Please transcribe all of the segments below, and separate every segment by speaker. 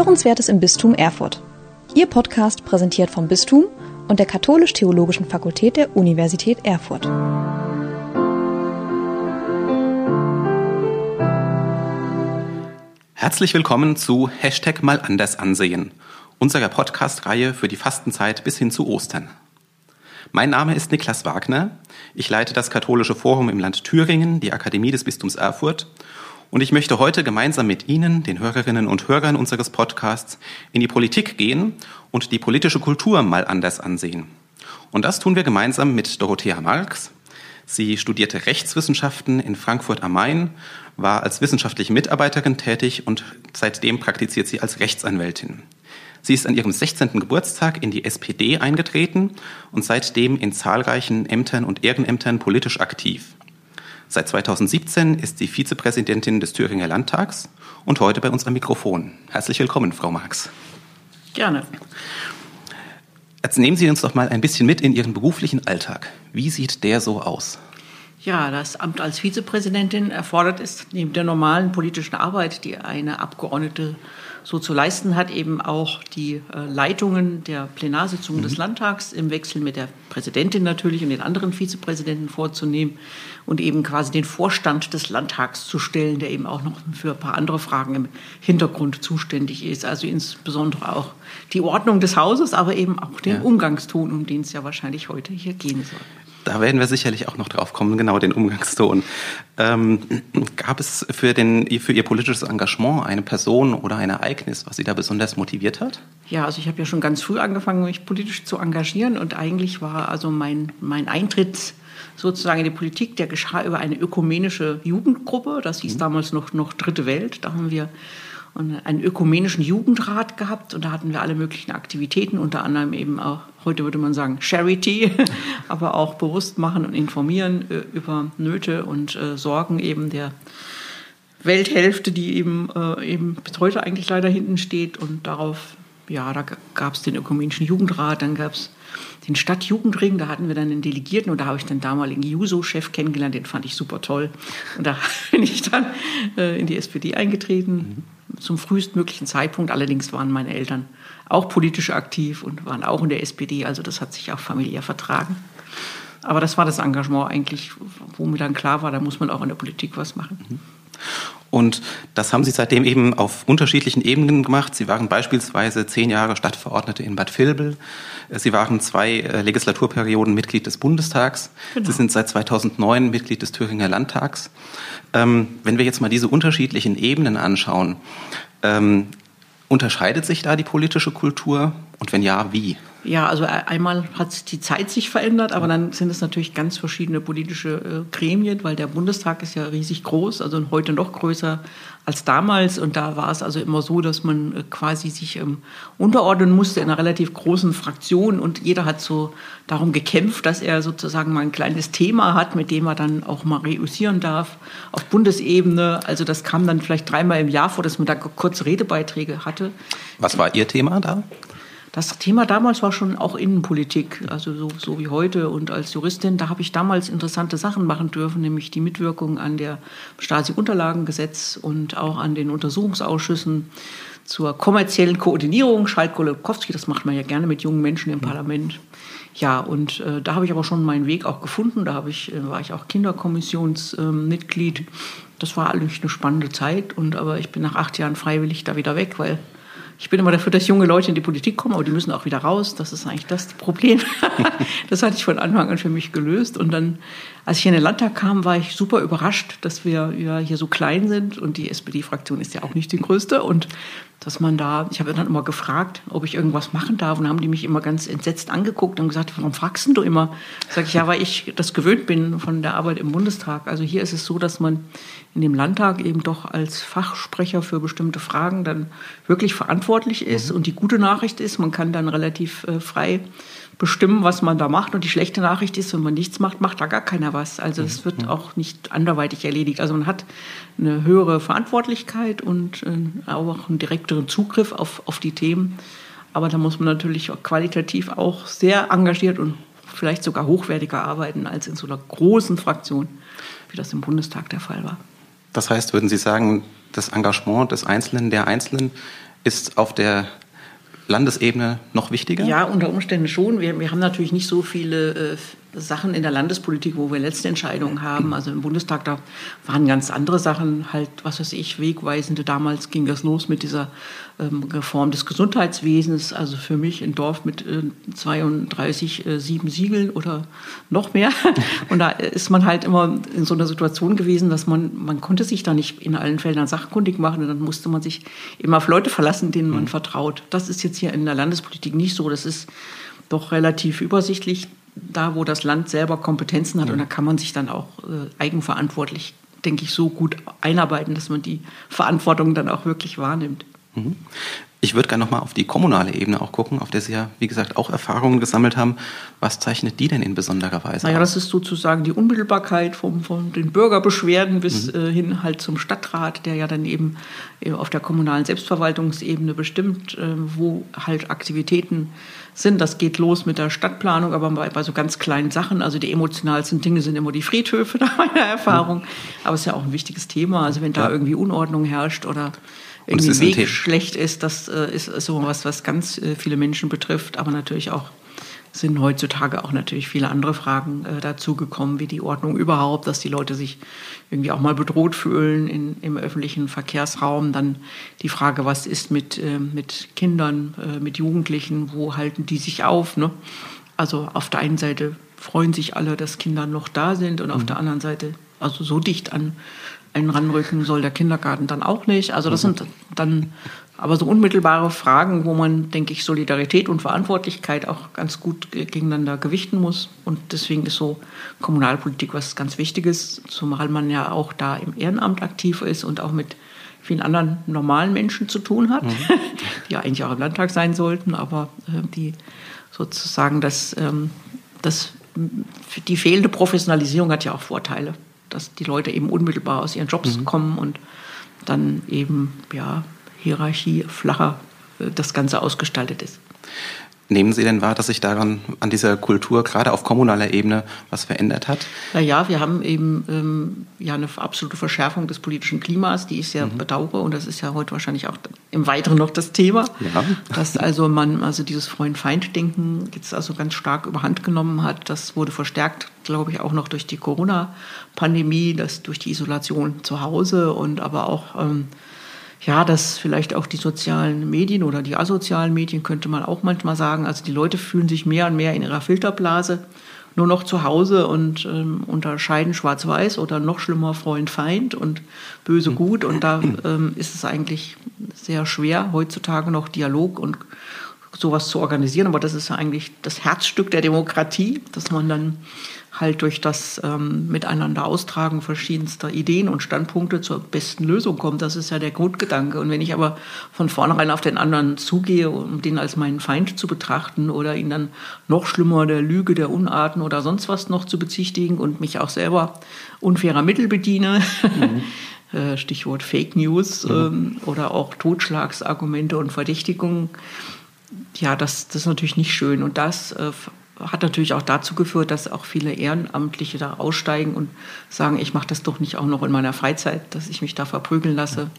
Speaker 1: Hörenswertes im Bistum Erfurt. Ihr Podcast präsentiert vom Bistum und der Katholisch-Theologischen Fakultät der Universität Erfurt.
Speaker 2: Herzlich willkommen zu Hashtag mal anders ansehen, unserer Podcast-Reihe für die Fastenzeit bis hin zu Ostern. Mein Name ist Niklas Wagner. Ich leite das Katholische Forum im Land Thüringen, die Akademie des Bistums Erfurt und ich möchte heute gemeinsam mit Ihnen, den Hörerinnen und Hörern unseres Podcasts, in die Politik gehen und die politische Kultur mal anders ansehen. Und das tun wir gemeinsam mit Dorothea Marx. Sie studierte Rechtswissenschaften in Frankfurt am Main, war als wissenschaftliche Mitarbeiterin tätig und seitdem praktiziert sie als Rechtsanwältin. Sie ist an ihrem 16. Geburtstag in die SPD eingetreten und seitdem in zahlreichen Ämtern und Ehrenämtern politisch aktiv. Seit 2017 ist sie Vizepräsidentin des Thüringer Landtags und heute bei uns am Mikrofon. Herzlich willkommen, Frau Marx.
Speaker 3: Gerne.
Speaker 2: Jetzt nehmen Sie uns doch mal ein bisschen mit in Ihren beruflichen Alltag. Wie sieht der so aus?
Speaker 3: Ja, das Amt als Vizepräsidentin erfordert es neben der normalen politischen Arbeit, die eine Abgeordnete so zu leisten hat, eben auch die äh, Leitungen der Plenarsitzungen mhm. des Landtags im Wechsel mit der Präsidentin natürlich und den anderen Vizepräsidenten vorzunehmen und eben quasi den Vorstand des Landtags zu stellen, der eben auch noch für ein paar andere Fragen im Hintergrund zuständig ist. Also insbesondere auch die Ordnung des Hauses, aber eben auch den ja. Umgangston, um den es ja wahrscheinlich heute hier gehen soll.
Speaker 2: Da werden wir sicherlich auch noch drauf kommen, genau den Umgangston. Ähm, gab es für, den, für Ihr politisches Engagement eine Person oder ein Ereignis, was Sie da besonders motiviert hat?
Speaker 3: Ja, also ich habe ja schon ganz früh angefangen, mich politisch zu engagieren und eigentlich war also mein, mein Eintritt sozusagen in die Politik, der geschah über eine ökumenische Jugendgruppe, das hieß mhm. damals noch, noch Dritte Welt. Da haben wir einen ökumenischen Jugendrat gehabt. Und da hatten wir alle möglichen Aktivitäten, unter anderem eben auch, heute würde man sagen, Charity, aber auch bewusst machen und informieren äh, über Nöte und äh, Sorgen eben der Welthälfte, die eben, äh, eben bis heute eigentlich leider hinten steht. Und darauf, ja, da gab es den ökumenischen Jugendrat, dann gab es den Stadtjugendring, da hatten wir dann einen Delegierten und da habe ich den damaligen Juso-Chef kennengelernt, den fand ich super toll. Und da bin ich dann äh, in die SPD eingetreten. Mhm zum frühestmöglichen Zeitpunkt. Allerdings waren meine Eltern auch politisch aktiv und waren auch in der SPD, also das hat sich auch familiär vertragen. Aber das war das Engagement eigentlich, wo mir dann klar war, da muss man auch in der Politik was machen. Mhm.
Speaker 2: Und das haben Sie seitdem eben auf unterschiedlichen Ebenen gemacht. Sie waren beispielsweise zehn Jahre Stadtverordnete in Bad Vilbel. Sie waren zwei äh, Legislaturperioden Mitglied des Bundestags. Genau. Sie sind seit 2009 Mitglied des Thüringer Landtags. Ähm, wenn wir jetzt mal diese unterschiedlichen Ebenen anschauen, ähm, unterscheidet sich da die politische Kultur? Und wenn ja, wie?
Speaker 3: Ja, also e-, einmal hat die Zeit sich verändert, aber dann sind es natürlich ganz verschiedene politische äh, Gremien, weil der Bundestag ist ja riesig groß, also heute noch größer als damals. Und da war es also immer so, dass man äh, quasi sich ähm, unterordnen musste in einer relativ großen Fraktion und jeder hat so darum gekämpft, dass er sozusagen mal ein kleines Thema hat, mit dem er dann auch mal reüssieren darf auf Bundesebene. Also das kam dann vielleicht dreimal im Jahr vor, dass man da kurze Redebeiträge hatte.
Speaker 2: Was war Ihr Thema da?
Speaker 3: Das Thema damals war schon auch Innenpolitik, also so, so wie heute. Und als Juristin, da habe ich damals interessante Sachen machen dürfen, nämlich die Mitwirkung an der Stasi-Unterlagengesetz und auch an den Untersuchungsausschüssen zur kommerziellen Koordinierung. Schalt Golokowski, das macht man ja gerne mit jungen Menschen im Parlament. Ja, und äh, da habe ich aber schon meinen Weg auch gefunden. Da ich, äh, war ich auch Kinderkommissionsmitglied. Äh, das war eigentlich eine spannende Zeit. Und aber ich bin nach acht Jahren freiwillig da wieder weg, weil ich bin immer dafür, dass junge Leute in die Politik kommen, aber die müssen auch wieder raus. Das ist eigentlich das Problem. das hatte ich von Anfang an für mich gelöst. Und dann, als ich in den Landtag kam, war ich super überrascht, dass wir ja hier so klein sind und die SPD-Fraktion ist ja auch nicht die größte. Und dass man da, ich habe dann immer gefragt, ob ich irgendwas machen darf und haben die mich immer ganz entsetzt angeguckt und gesagt, warum fragst du immer? Sag ich, ja, weil ich das gewöhnt bin von der Arbeit im Bundestag. Also hier ist es so, dass man in dem Landtag eben doch als Fachsprecher für bestimmte Fragen dann wirklich verantwortlich ist. Mhm. Und die gute Nachricht ist, man kann dann relativ äh, frei bestimmen, was man da macht. Und die schlechte Nachricht ist, wenn man nichts macht, macht da gar keiner was. Also es wird mhm. auch nicht anderweitig erledigt. Also man hat eine höhere Verantwortlichkeit und äh, auch einen direkteren Zugriff auf, auf die Themen. Aber da muss man natürlich auch qualitativ auch sehr engagiert und vielleicht sogar hochwertiger arbeiten als in so einer großen Fraktion, wie das im Bundestag der Fall war.
Speaker 2: Das heißt, würden Sie sagen, das Engagement des Einzelnen, der Einzelnen ist auf der Landesebene noch wichtiger?
Speaker 3: Ja, unter Umständen schon. Wir, wir haben natürlich nicht so viele äh, Sachen in der Landespolitik, wo wir letzte Entscheidungen haben. Also im Bundestag, da waren ganz andere Sachen, halt, was weiß ich, wegweisende. Damals ging das los mit dieser ähm, Reform des Gesundheitswesens. Also für mich ein Dorf mit äh, 32, äh, sieben Siegeln oder noch mehr. Und da ist man halt immer in so einer Situation gewesen, dass man, man konnte sich da nicht in allen Fällen sachkundig machen. Und dann musste man sich immer auf Leute verlassen, denen man mhm. vertraut. Das ist jetzt hier in der Landespolitik nicht so. Das ist doch relativ übersichtlich da, wo das Land selber Kompetenzen hat. Ja. Und da kann man sich dann auch äh, eigenverantwortlich, denke ich, so gut einarbeiten, dass man die Verantwortung dann auch wirklich wahrnimmt.
Speaker 2: Mhm. Ich würde gerne nochmal auf die kommunale Ebene auch gucken, auf der Sie ja, wie gesagt, auch Erfahrungen gesammelt haben. Was zeichnet die denn in besonderer Weise
Speaker 3: Naja, das ist sozusagen die Unmittelbarkeit vom, von den Bürgerbeschwerden bis mhm. äh, hin halt zum Stadtrat, der ja dann eben äh, auf der kommunalen Selbstverwaltungsebene bestimmt, äh, wo halt Aktivitäten sind. Das geht los mit der Stadtplanung, aber bei, bei so ganz kleinen Sachen. Also die emotionalsten Dinge sind immer die Friedhöfe, nach meiner Erfahrung. Mhm. Aber es ist ja auch ein wichtiges Thema. Also wenn da ja. irgendwie Unordnung herrscht oder irgendwie Weg schlecht ist, das äh, ist so was, was ganz äh, viele Menschen betrifft, aber natürlich auch sind heutzutage auch natürlich viele andere Fragen äh, dazugekommen, wie die Ordnung überhaupt, dass die Leute sich irgendwie auch mal bedroht fühlen in, im öffentlichen Verkehrsraum. Dann die Frage, was ist mit, äh, mit Kindern, äh, mit Jugendlichen, wo halten die sich auf? Ne? Also auf der einen Seite freuen sich alle, dass Kinder noch da sind und auf mhm. der anderen Seite, also so dicht an einen ranrücken soll der Kindergarten dann auch nicht. Also das mhm. sind dann aber so unmittelbare Fragen, wo man, denke ich, Solidarität und Verantwortlichkeit auch ganz gut gegeneinander gewichten muss. Und deswegen ist so Kommunalpolitik was ganz Wichtiges, zumal man ja auch da im Ehrenamt aktiv ist und auch mit vielen anderen normalen Menschen zu tun hat, mhm. die ja eigentlich auch im Landtag sein sollten, aber äh, die sozusagen das, ähm, das, die fehlende Professionalisierung hat ja auch Vorteile dass die Leute eben unmittelbar aus ihren Jobs mhm. kommen und dann eben ja, Hierarchie flacher äh, das Ganze ausgestaltet ist.
Speaker 2: Nehmen Sie denn wahr, dass sich daran an dieser Kultur gerade auf kommunaler Ebene was verändert hat?
Speaker 3: Naja, wir haben eben ähm, ja eine absolute Verschärfung des politischen Klimas, die ich sehr mhm. bedauere und das ist ja heute wahrscheinlich auch im Weiteren noch das Thema, ja. dass also man also dieses Freund-Feind-Denken jetzt also ganz stark überhand genommen hat. Das wurde verstärkt, glaube ich, auch noch durch die Corona-Pandemie, das durch die Isolation zu Hause und aber auch ähm, ja, dass vielleicht auch die sozialen Medien oder die asozialen Medien könnte man auch manchmal sagen. Also die Leute fühlen sich mehr und mehr in ihrer Filterblase nur noch zu Hause und ähm, unterscheiden Schwarz-Weiß oder noch schlimmer Freund-Feind und Böse-Gut. Und da ähm, ist es eigentlich sehr schwer, heutzutage noch Dialog und sowas zu organisieren. Aber das ist ja eigentlich das Herzstück der Demokratie, dass man dann halt durch das ähm, Miteinander austragen verschiedenster Ideen und Standpunkte zur besten Lösung kommt. Das ist ja der Grundgedanke. Und wenn ich aber von vornherein auf den anderen zugehe, um den als meinen Feind zu betrachten oder ihn dann noch schlimmer der Lüge, der Unarten oder sonst was noch zu bezichtigen und mich auch selber unfairer Mittel bediene, mhm. Äh, Stichwort Fake News mhm. ähm, oder auch Totschlagsargumente und Verdächtigungen, ja, das, das ist natürlich nicht schön. Und das äh, hat natürlich auch dazu geführt, dass auch viele Ehrenamtliche da aussteigen und sagen, ich mache das doch nicht auch noch in meiner Freizeit, dass ich mich da verprügeln lasse.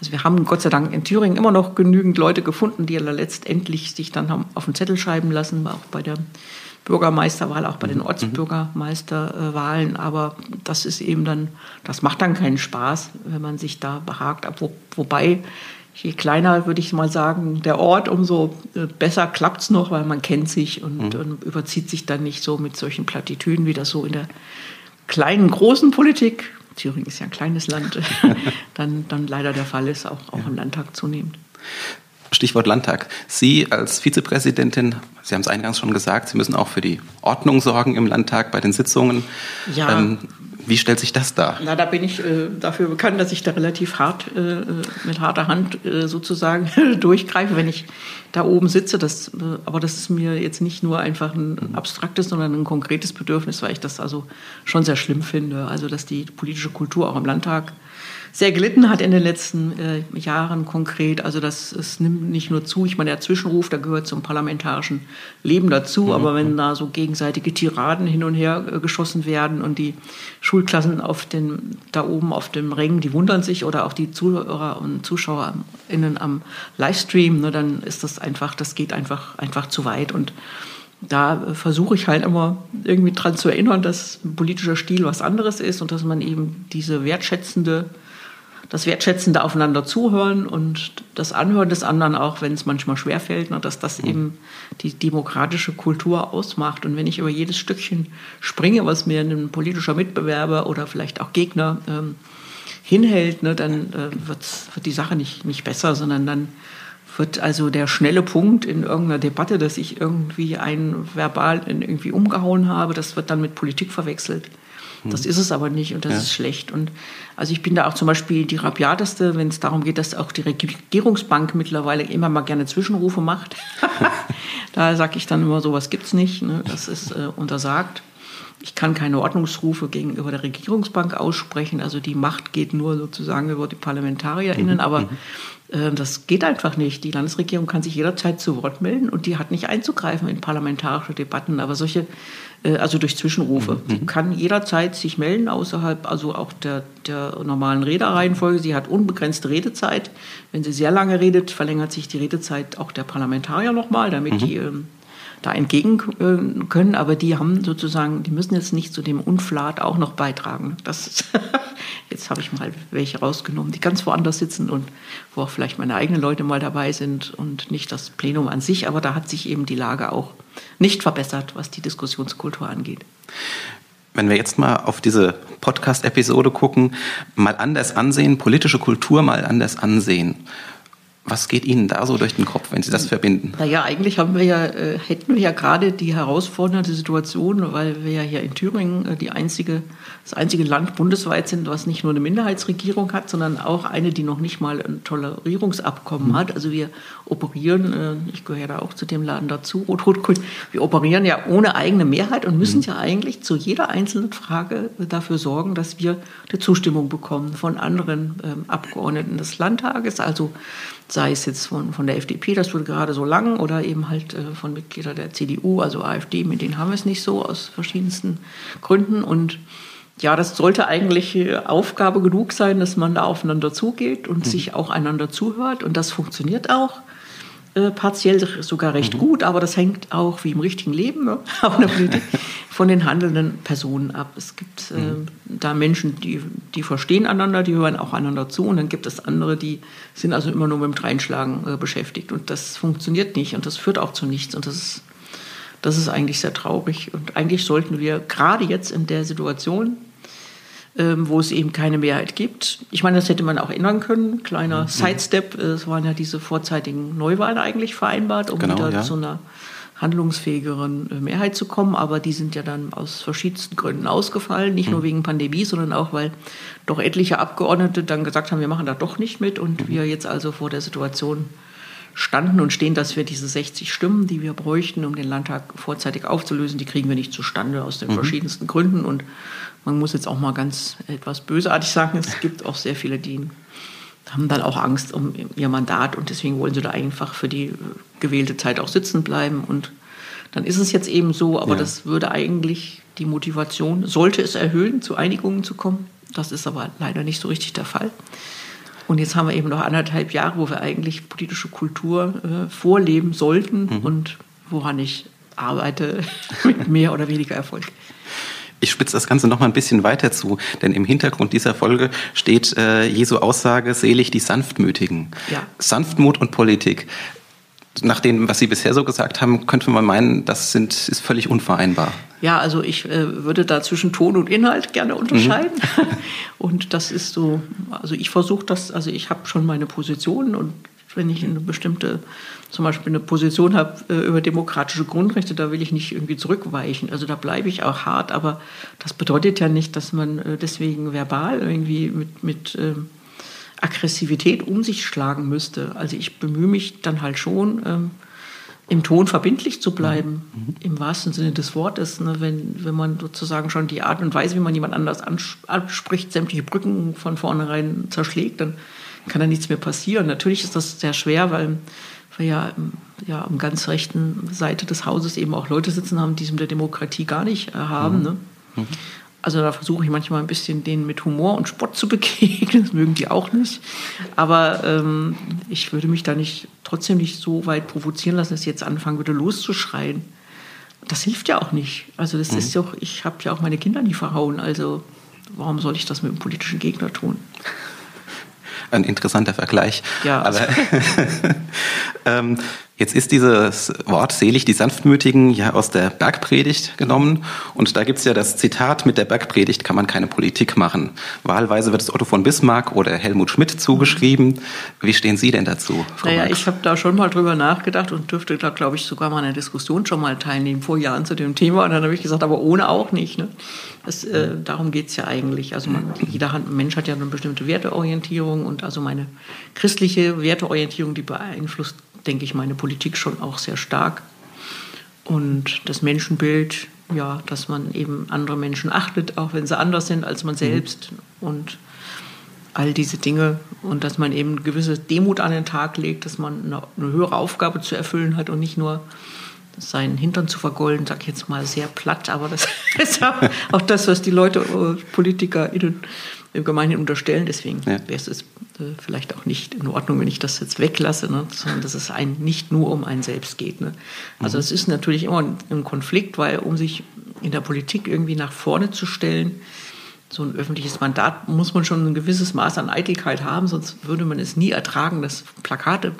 Speaker 3: Also wir haben Gott sei Dank in Thüringen immer noch genügend Leute gefunden, die letztendlich sich dann haben auf den Zettel schreiben lassen, auch bei der Bürgermeisterwahl, auch bei den mhm. Ortsbürgermeisterwahlen. Aber das ist eben dann, das macht dann keinen Spaß, wenn man sich da behagt. Wo, wobei je kleiner, würde ich mal sagen, der Ort, umso äh, besser klappt es noch, weil man kennt sich und, mhm. und, überzieht sich dann nicht so mit solchen Plattitüden, wie das so in der kleinen, großen Politik, Thüringen ist ja ein kleines Land, dann, dann leider der Fall ist, auch, auch ja. im Landtag zunehmend.
Speaker 2: Stichwort Landtag. Sie als Vizepräsidentin, Sie haben es eingangs schon gesagt, Sie müssen auch für die Ordnung sorgen im Landtag bei den Sitzungen. Ja. Ähm, wie stellt sich das dar?
Speaker 3: Na, da bin ich äh, dafür bekannt, dass ich da relativ hart, äh, mit harter Hand äh, sozusagen durchgreife, wenn ich da oben sitze. Das, äh, aber das ist mir jetzt nicht nur einfach ein mhm. abstraktes, sondern ein konkretes Bedürfnis, weil ich das also schon sehr schlimm finde. Also, dass die politische Kultur auch im Landtag sehr gelitten hat in den letzten äh, Jahren konkret. Also das es nimmt nicht nur zu, ich meine, der Zwischenruf, der gehört zum parlamentarischen Leben dazu, mhm. aber wenn da so gegenseitige Tiraden hin und her äh, geschossen werden und die Schulklassen auf den, da oben auf dem Ring, die wundern sich oder auch die Zuhörer und ZuschauerInnen am Livestream, ne, dann ist das einfach, das geht einfach, einfach zu weit und da versuche ich halt immer irgendwie dran zu erinnern, dass ein politischer Stil was anderes ist und dass man eben diese wertschätzende das wertschätzende Aufeinander zuhören und das Anhören des anderen, auch wenn es manchmal schwerfällt, ne, dass das eben die demokratische Kultur ausmacht. Und wenn ich über jedes Stückchen springe, was mir ein politischer Mitbewerber oder vielleicht auch Gegner ähm, hinhält, ne, dann äh, wird die Sache nicht, nicht besser, sondern dann wird also der schnelle Punkt in irgendeiner Debatte, dass ich irgendwie einen verbal irgendwie umgehauen habe, das wird dann mit Politik verwechselt. Das ist es aber nicht und das ja. ist schlecht. Und also ich bin da auch zum Beispiel die rabiateste, wenn es darum geht, dass auch die Regierungsbank mittlerweile immer mal gerne Zwischenrufe macht. da sage ich dann immer, sowas gibt's nicht. Ne? Das ist äh, untersagt. Ich kann keine Ordnungsrufe gegenüber der Regierungsbank aussprechen. Also die Macht geht nur sozusagen über die ParlamentarierInnen. Mhm. Aber mhm. äh, das geht einfach nicht. Die Landesregierung kann sich jederzeit zu Wort melden und die hat nicht einzugreifen in parlamentarische Debatten. Aber solche äh, also durch Zwischenrufe. Mhm. Sie kann jederzeit sich melden, außerhalb also auch der, der normalen Redereihenfolge. Sie hat unbegrenzte Redezeit. Wenn sie sehr lange redet, verlängert sich die Redezeit auch der Parlamentarier nochmal, damit mhm. die ähm, da entgegen äh, können, aber die haben sozusagen, die müssen jetzt nicht zu dem Unflat auch noch beitragen. Das ist jetzt habe ich mal welche rausgenommen, die ganz woanders sitzen und wo auch vielleicht meine eigenen Leute mal dabei sind und nicht das Plenum an sich, aber da hat sich eben die Lage auch nicht verbessert, was die Diskussionskultur angeht.
Speaker 2: Wenn wir jetzt mal auf diese Podcast-Episode gucken, mal anders ansehen, politische Kultur mal anders ansehen. Was geht Ihnen da so durch den Kopf, wenn Sie das verbinden?
Speaker 3: Naja, eigentlich haben wir ja, äh, hätten wir ja gerade die herausfordernde Situation, weil wir ja hier in Thüringen äh, die einzige, das einzige Land bundesweit sind, was nicht nur eine Minderheitsregierung hat, sondern auch eine, die noch nicht mal ein Tolerierungsabkommen mhm. hat. Also wir operieren, äh, ich gehöre da auch zu dem Laden dazu, Rot-Rot-Grün, wir operieren ja ohne eigene Mehrheit und müssen mhm. ja eigentlich zu jeder einzelnen Frage dafür sorgen, dass wir die Zustimmung bekommen von anderen ähm, Abgeordneten des Landtages. Also sei es jetzt von, von der FDP, das wurde gerade so lang, oder eben halt äh, von Mitgliedern der CDU, also AfD, mit denen haben wir es nicht so aus verschiedensten Gründen. Und ja, das sollte eigentlich äh, Aufgabe genug sein, dass man da aufeinander zugeht und mhm. sich auch einander zuhört. Und das funktioniert auch. Äh, partiell sogar recht mhm. gut, aber das hängt auch wie im richtigen Leben ne, von den handelnden Personen ab. Es gibt äh, mhm. da Menschen, die, die verstehen einander, die hören auch einander zu und dann gibt es andere, die sind also immer nur mit dem Dreinschlagen äh, beschäftigt und das funktioniert nicht und das führt auch zu nichts und das ist, das ist eigentlich sehr traurig und eigentlich sollten wir gerade jetzt in der Situation, wo es eben keine Mehrheit gibt. Ich meine, das hätte man auch ändern können. Kleiner mhm. Sidestep, es waren ja diese vorzeitigen Neuwahlen eigentlich vereinbart, um genau, wieder ja. zu einer handlungsfähigeren äh, Mehrheit zu kommen. Aber die sind ja dann aus verschiedensten Gründen ausgefallen. Nicht mhm. nur wegen Pandemie, sondern auch, weil doch etliche Abgeordnete dann gesagt haben, wir machen da doch nicht mit. Und mhm. wir jetzt also vor der Situation standen und stehen, dass wir diese 60 Stimmen, die wir bräuchten, um den Landtag vorzeitig aufzulösen, die kriegen wir nicht zustande aus den mhm. verschiedensten Gründen. Und man muss jetzt auch mal ganz etwas bösartig sagen, es gibt auch sehr viele, die haben dann auch Angst um ihr Mandat und deswegen wollen sie da einfach für die gewählte Zeit auch sitzen bleiben. Und dann ist es jetzt eben so, aber ja. das würde eigentlich die Motivation, sollte es erhöhen, zu Einigungen zu kommen. Das ist aber leider nicht so richtig der Fall. Und jetzt haben wir eben noch anderthalb Jahre, wo wir eigentlich politische Kultur äh, vorleben sollten mhm. und woran ich arbeite mit mehr oder weniger Erfolg.
Speaker 2: Ich spitze das Ganze noch mal ein bisschen weiter zu, denn im Hintergrund dieser Folge steht äh, Jesu Aussage, selig die Sanftmütigen. Ja. Sanftmut und Politik. Nach dem, was Sie bisher so gesagt haben, könnte man meinen, das sind, ist völlig unvereinbar.
Speaker 3: Ja, also ich äh, würde da zwischen Ton und Inhalt gerne unterscheiden. Mhm. Und das ist so, also ich versuche das, also ich habe schon meine Position und wenn ich eine bestimmte, zum Beispiel eine Position habe äh, über demokratische Grundrechte, da will ich nicht irgendwie zurückweichen. Also da bleibe ich auch hart, aber das bedeutet ja nicht, dass man äh, deswegen verbal irgendwie mit, mit ähm, Aggressivität um sich schlagen müsste. Also ich bemühe mich dann halt schon, ähm, im Ton verbindlich zu bleiben, mhm. im wahrsten Sinne des Wortes. Ne? Wenn, wenn man sozusagen schon die Art und Weise, wie man jemand anders anspricht, sämtliche Brücken von vornherein zerschlägt, dann kann da nichts mehr passieren. Natürlich ist das sehr schwer, weil wir ja, ja am ganz rechten Seite des Hauses eben auch Leute sitzen haben, die es mit der Demokratie gar nicht äh, haben. Mhm. Ne? Mhm. Also da versuche ich manchmal ein bisschen denen mit Humor und Spott zu begegnen. Das mögen die auch nicht. Aber ähm, ich würde mich da nicht trotzdem nicht so weit provozieren lassen, dass ich jetzt anfangen würde loszuschreien. Das hilft ja auch nicht. Also das mhm. ist ja auch, ich habe ja auch meine Kinder nie verhauen. Also warum soll ich das mit einem politischen Gegner tun?
Speaker 2: Ein interessanter Vergleich. Ja. Aber ähm, Jetzt ist dieses Wort selig die Sanftmütigen ja aus der Bergpredigt genommen. Und da gibt's ja das Zitat, mit der Bergpredigt kann man keine Politik machen. Wahlweise wird es Otto von Bismarck oder Helmut Schmidt zugeschrieben. Wie stehen Sie denn dazu,
Speaker 3: Frau Naja, Marx? ich habe da schon mal drüber nachgedacht und dürfte da, glaube ich, sogar mal an einer Diskussion schon mal teilnehmen, vor Jahren zu dem Thema. Und dann habe ich gesagt, aber ohne auch nicht. Ne? Das, äh, darum geht's ja eigentlich. Also man, jeder Mensch hat ja eine bestimmte Werteorientierung und also meine christliche Werteorientierung, die beeinflusst denke ich, meine Politik schon auch sehr stark. Und das Menschenbild, ja, dass man eben andere Menschen achtet, auch wenn sie anders sind als man mhm. selbst. Mhm. Und all diese Dinge und dass man eben gewisse Demut an den Tag legt, dass man eine, eine höhere Aufgabe zu erfüllen hat und nicht nur seinen Hintern zu vergolden, sag ich jetzt mal sehr platt, aber das ist auch das, was die Leute, äh, PolitikerInnen im Gemeinhin unterstellen. Deswegen ja. wäre es äh, vielleicht auch nicht in Ordnung, wenn ich das jetzt weglasse, ne? sondern dass es ein, nicht nur um einen selbst geht. Ne? Also mhm. es ist natürlich immer ein, ein Konflikt, weil um sich in der Politik irgendwie nach vorne zu stellen, so ein öffentliches Mandat muss man schon ein gewisses Maß an Eitelkeit haben, sonst würde man es nie ertragen, dass Plakate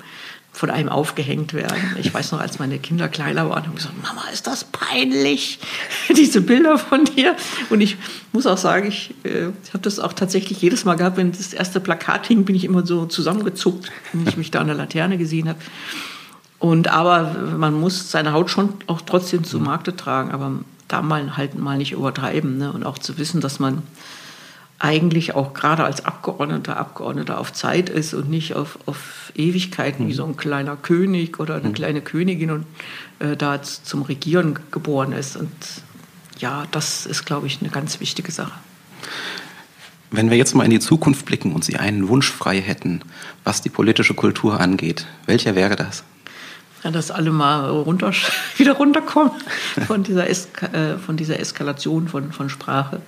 Speaker 3: von einem aufgehängt werden. Ich weiß noch, als meine Kinder kleiner waren, haben gesagt, Mama, ist das peinlich, diese Bilder von dir. Und ich muss auch sagen, ich, äh, habe das auch tatsächlich jedes Mal gehabt, wenn das erste Plakat hing, bin ich immer so zusammengezuckt, wenn ich mich da an der Laterne gesehen habe. Und aber man muss seine Haut schon auch trotzdem zu Markte tragen, aber da mal halt mal nicht übertreiben ne? und auch zu wissen, dass man eigentlich auch gerade als Abgeordneter, Abgeordneter auf Zeit ist und nicht auf, auf Ewigkeiten wie so ein kleiner König oder eine mhm. kleine Königin und äh, da zum Regieren geboren ist. Und ja, das ist, glaube ich, eine ganz wichtige Sache.
Speaker 2: Wenn wir jetzt mal in die Zukunft blicken und Sie einen Wunsch frei hätten, was die politische Kultur angeht, welcher wäre das?
Speaker 3: Ja, dass alle mal runter, wieder runterkommen von dieser, Eska, äh, von dieser Eskalation von, von Sprache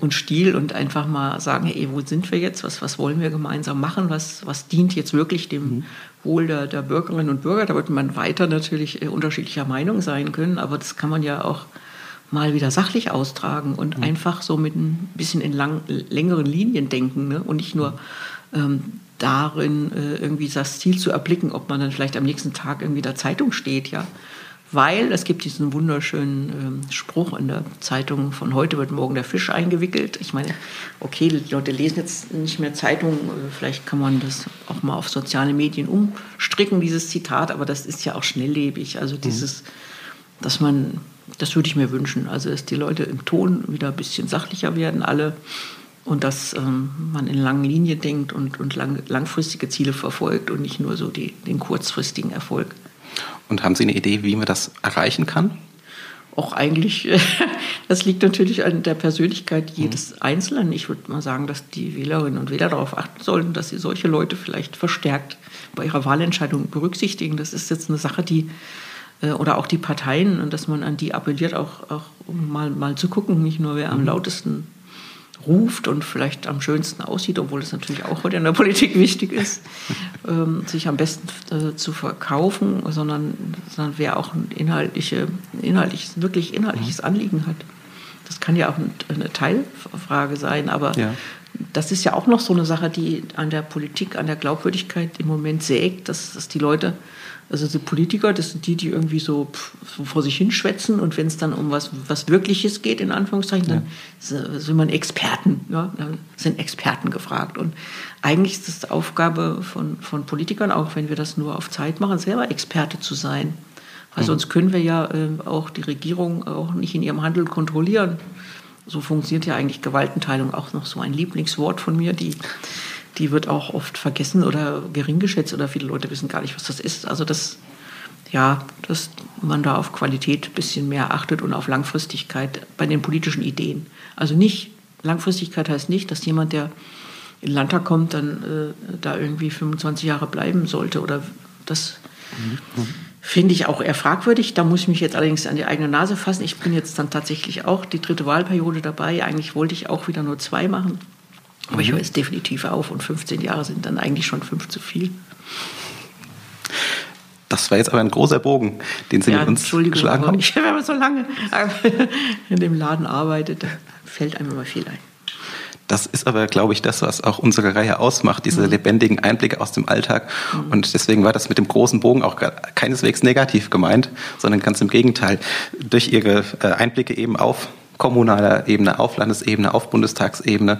Speaker 3: und Stil und einfach mal sagen, hey, wo sind wir jetzt? Was, was wollen wir gemeinsam machen? Was, was dient jetzt wirklich dem mhm. Wohl der, der Bürgerinnen und Bürger? Da wird man weiter natürlich äh, unterschiedlicher Meinung sein können, aber das kann man ja auch mal wieder sachlich austragen und mhm. einfach so mit ein bisschen in lang, längeren Linien denken ne? und nicht nur ähm, darin, äh, irgendwie das Ziel zu erblicken, ob man dann vielleicht am nächsten Tag irgendwie der Zeitung steht, ja. Weil es gibt diesen wunderschönen ähm, Spruch in der Zeitung von heute wird morgen der Fisch eingewickelt. Ich meine, okay, die Leute lesen jetzt nicht mehr Zeitungen, äh, vielleicht kann man das auch mal auf soziale Medien umstricken, dieses Zitat, aber das ist ja auch schnelllebig. Also mhm. dieses, dass man, das würde ich mir wünschen, also dass die Leute im Ton wieder ein bisschen sachlicher werden, alle und dass ähm, man in langen Linien denkt und, und lang, langfristige Ziele verfolgt und nicht nur so die, den kurzfristigen Erfolg.
Speaker 2: Und haben Sie eine Idee, wie man das erreichen kann?
Speaker 3: Auch eigentlich, das liegt natürlich an der Persönlichkeit jedes mhm. Einzelnen. Ich würde mal sagen, dass die Wählerinnen und Wähler darauf achten sollten, dass sie solche Leute vielleicht verstärkt bei ihrer Wahlentscheidung berücksichtigen. Das ist jetzt eine Sache, die äh, oder auch die Parteien und dass man an die appelliert, auch, auch mal, mal zu gucken, nicht nur wer am mhm. lautesten ruft und vielleicht am schönsten aussieht, obwohl es natürlich auch heute in der Politik wichtig ist, ähm, sich am besten äh, zu verkaufen, sondern, sondern wer auch ein inhaltliche, inhaltliches, wirklich inhaltliches Anliegen hat. Das kann ja auch eine Teilfrage sein, aber ja. das ist ja auch noch so eine Sache, die an der Politik, an der Glaubwürdigkeit im Moment sägt, dass, dass die Leute also die Politiker, das sind die, die irgendwie so, so vor sich hinschwätzen und wenn es dann um was, was Wirkliches geht, in Anführungszeichen, dann ja. sind man Experten, ja, dann sind Experten gefragt. Und eigentlich ist es Aufgabe von, von Politikern, auch wenn wir das nur auf Zeit machen, selber Experte zu sein. Weil sonst können wir ja äh, auch die Regierung auch nicht in ihrem Handeln kontrollieren. So funktioniert ja eigentlich Gewaltenteilung, auch noch so ein Lieblingswort von mir, die die wird auch oft vergessen oder gering geschätzt oder viele Leute wissen gar nicht, was das ist. Also das ja, dass man da auf Qualität ein bisschen mehr achtet und auf Langfristigkeit bei den politischen Ideen. Also nicht, Langfristigkeit heißt nicht, dass jemand, der in den Landtag kommt, dann äh, da irgendwie 25 Jahre bleiben sollte. Oder das mhm. Finde ich auch eher fragwürdig. Da muss ich mich jetzt allerdings an die eigene Nase fassen. Ich bin jetzt dann tatsächlich auch die dritte Wahlperiode dabei. Eigentlich wollte ich auch wieder nur zwei machen. Aber mhm. ich höre jetzt definitiv auf und 15 Jahre sind dann eigentlich schon fünf zu viel.
Speaker 2: Das war jetzt aber ein großer Bogen, den Sie ja, mit uns geschlagen haben.
Speaker 3: Ich, wenn man so lange in dem Laden arbeitet, fällt einem immer viel ein.
Speaker 2: Das ist aber, glaube ich, das, was auch unsere Reihe ausmacht, diese mhm. lebendigen Einblicke aus dem Alltag. Mhm. Und deswegen war das mit dem großen Bogen auch keineswegs negativ gemeint, sondern ganz im Gegenteil. Durch Ihre äh, Einblicke eben auf kommunaler Ebene, auf Landesebene, auf Bundestagsebene.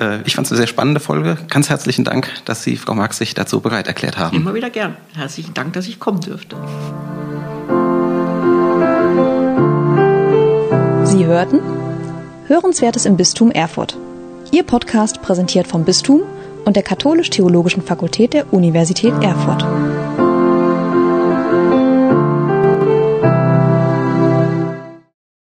Speaker 2: Äh, ich fand es eine sehr spannende Folge. Ganz herzlichen Dank, dass Sie, Frau Marx, sich dazu bereit erklärt haben.
Speaker 3: Immer wieder gern. Herzlichen Dank, dass ich kommen dürfte.
Speaker 1: Sie hörten Hörenswertes im Bistum Erfurt. Ihr Podcast präsentiert vom Bistum und der Katholisch-Theologischen Fakultät der Universität Erfurt.